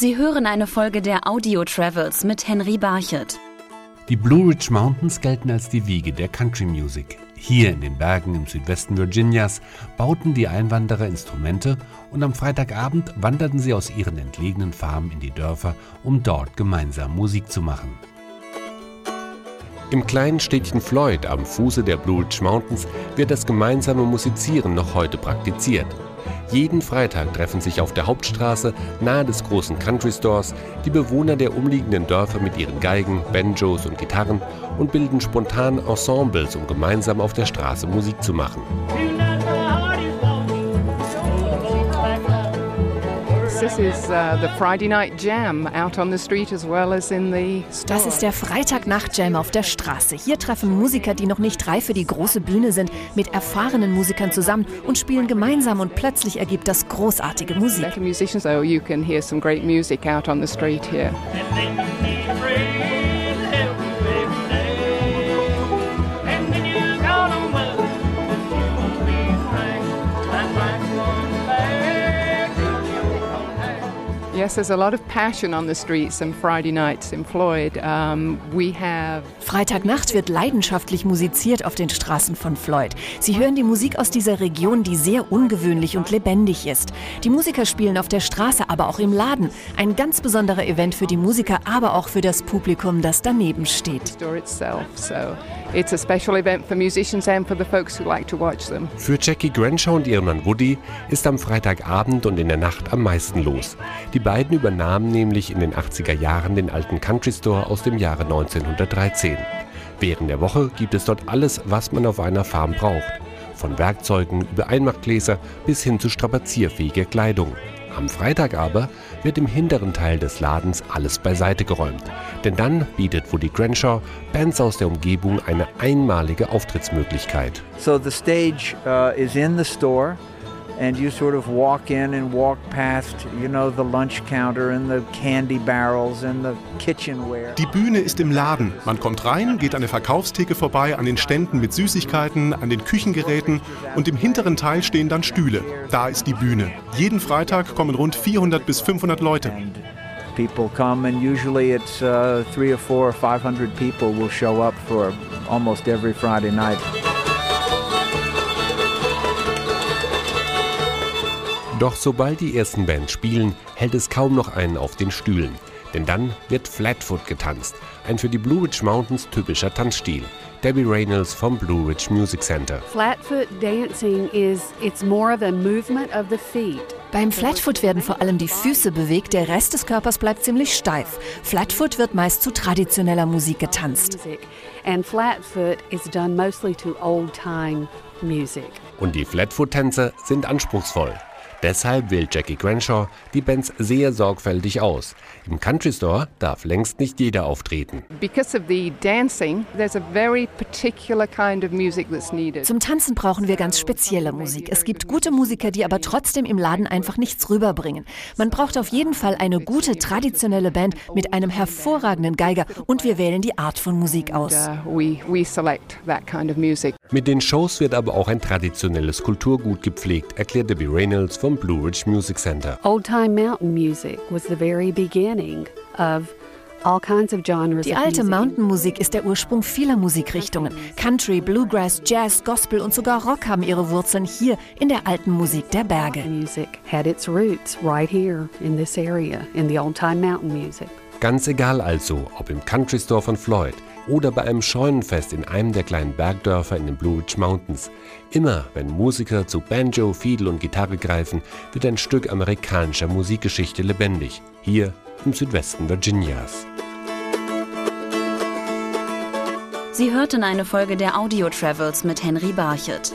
Sie hören eine Folge der Audio Travels mit Henry Barchet. Die Blue Ridge Mountains gelten als die Wiege der Country Music. Hier in den Bergen im Südwesten Virginias bauten die Einwanderer Instrumente und am Freitagabend wanderten sie aus ihren entlegenen Farmen in die Dörfer, um dort gemeinsam Musik zu machen. Im kleinen Städtchen Floyd am Fuße der Blue Ridge Mountains wird das gemeinsame Musizieren noch heute praktiziert. Jeden Freitag treffen sich auf der Hauptstraße nahe des großen Country Stores die Bewohner der umliegenden Dörfer mit ihren Geigen, Banjos und Gitarren und bilden spontan Ensembles, um gemeinsam auf der Straße Musik zu machen. This is uh, the Friday night jam out on the street as well as in the store. Das ist der Freitagnacht-Jam auf der Straße. Hier treffen Musiker, die noch nicht reif für die große Bühne sind, mit erfahrenen Musikern zusammen und spielen gemeinsam und plötzlich ergibt das großartige Musik. Better musicians, so you can hear some great music out on the street here. Yes, there's a lot of passion on the streets and Friday nights in Floyd. Um, we have Freitagnacht wird leidenschaftlich musiziert auf den Straßen von Floyd. Sie hören die Musik aus dieser Region, die sehr ungewöhnlich und lebendig ist. Die Musiker spielen auf der Straße, aber auch im Laden. Ein ganz besonderer Event für die Musiker, aber auch für das Publikum, das daneben steht. It's a special event for musicians and for the folks who like to watch them. Für Jackie Grenshaw und ihren Mann Woody ist am Freitagabend und in der Nacht am meisten los. Die beiden übernahmen nämlich in den 80er Jahren den alten Country Store aus dem Jahre 1913. Während der Woche gibt es dort alles, was man auf einer Farm braucht. Von Werkzeugen über Einmachgläser bis hin zu strapazierfähiger Kleidung. Am Freitag aber wird im hinteren Teil des Ladens alles beiseite geräumt. Denn dann bietet Woody Grenshaw Bands aus der Umgebung eine einmalige Auftrittsmöglichkeit. So the stage uh, is in the store, and you sort of walk in and walk past, you know, the lunch counter and the candy barrels and the kitchenware. Die Bühne ist im Laden. Man kommt rein, geht an der Verkaufstheke vorbei, an den Ständen mit Süßigkeiten, an den Küchengeräten und im hinteren Teil stehen dann Stühle. Da ist die Bühne. Jeden Freitag kommen rund 400 bis 500 Leute. People come, and usually it's uh, three or four or five hundred people will show up for almost every Friday night. Doch sobald die ersten Bands spielen, hält es kaum noch einen auf den Stühlen. Denn dann wird Flatfoot getanzt, ein für die Blue Ridge Mountains typischer Tanzstil. Debbie Reynolds vom Blue Ridge Music Center. Flatfoot dancing is it's more of a movement of the feet. Beim Flatfoot werden vor allem die Füße bewegt, der Rest des Körpers bleibt ziemlich steif. Flatfoot wird meist zu traditioneller Musik getanzt. And flatfoot is done mostly to old time music. Und die Flatfoot-Tänze sind anspruchsvoll. Deshalb wählt Jackie Grenshaw die Bands sehr sorgfältig aus. Im Country Store darf längst nicht jeder auftreten. Because of the dancing, there's a very particular kind of music that's needed. Zum Tanzen brauchen wir ganz spezielle Musik. Es gibt gute Musiker, die aber trotzdem im Laden einfach nichts rüberbringen. Man braucht auf jeden Fall eine gute traditionelle Band mit einem hervorragenden Geiger und wir wählen die Art von Musik aus. Mit den Shows wird aber auch ein traditionelles Kulturgut gepflegt, erklärt Debbie Reynolds vom Blue Ridge Music Center. Old time mountain music was the very beginning of all kinds of genres Die alte music. Mountain-Musik ist der Ursprung vieler Musikrichtungen. Country, Bluegrass, Jazz, Gospel und sogar Rock haben ihre Wurzeln hier in der alten Musik der Berge. Ganz egal also, ob im Country Store von Floyd oder bei einem Scheunenfest in einem der kleinen Bergdörfer in den Blue Ridge Mountains. Immer, wenn Musiker zu Banjo, Fiedel und Gitarre greifen, wird ein Stück amerikanischer Musikgeschichte lebendig. Hier im Südwesten Virginias. Sie hörten eine Folge der Audio Travels mit Henry Barchet.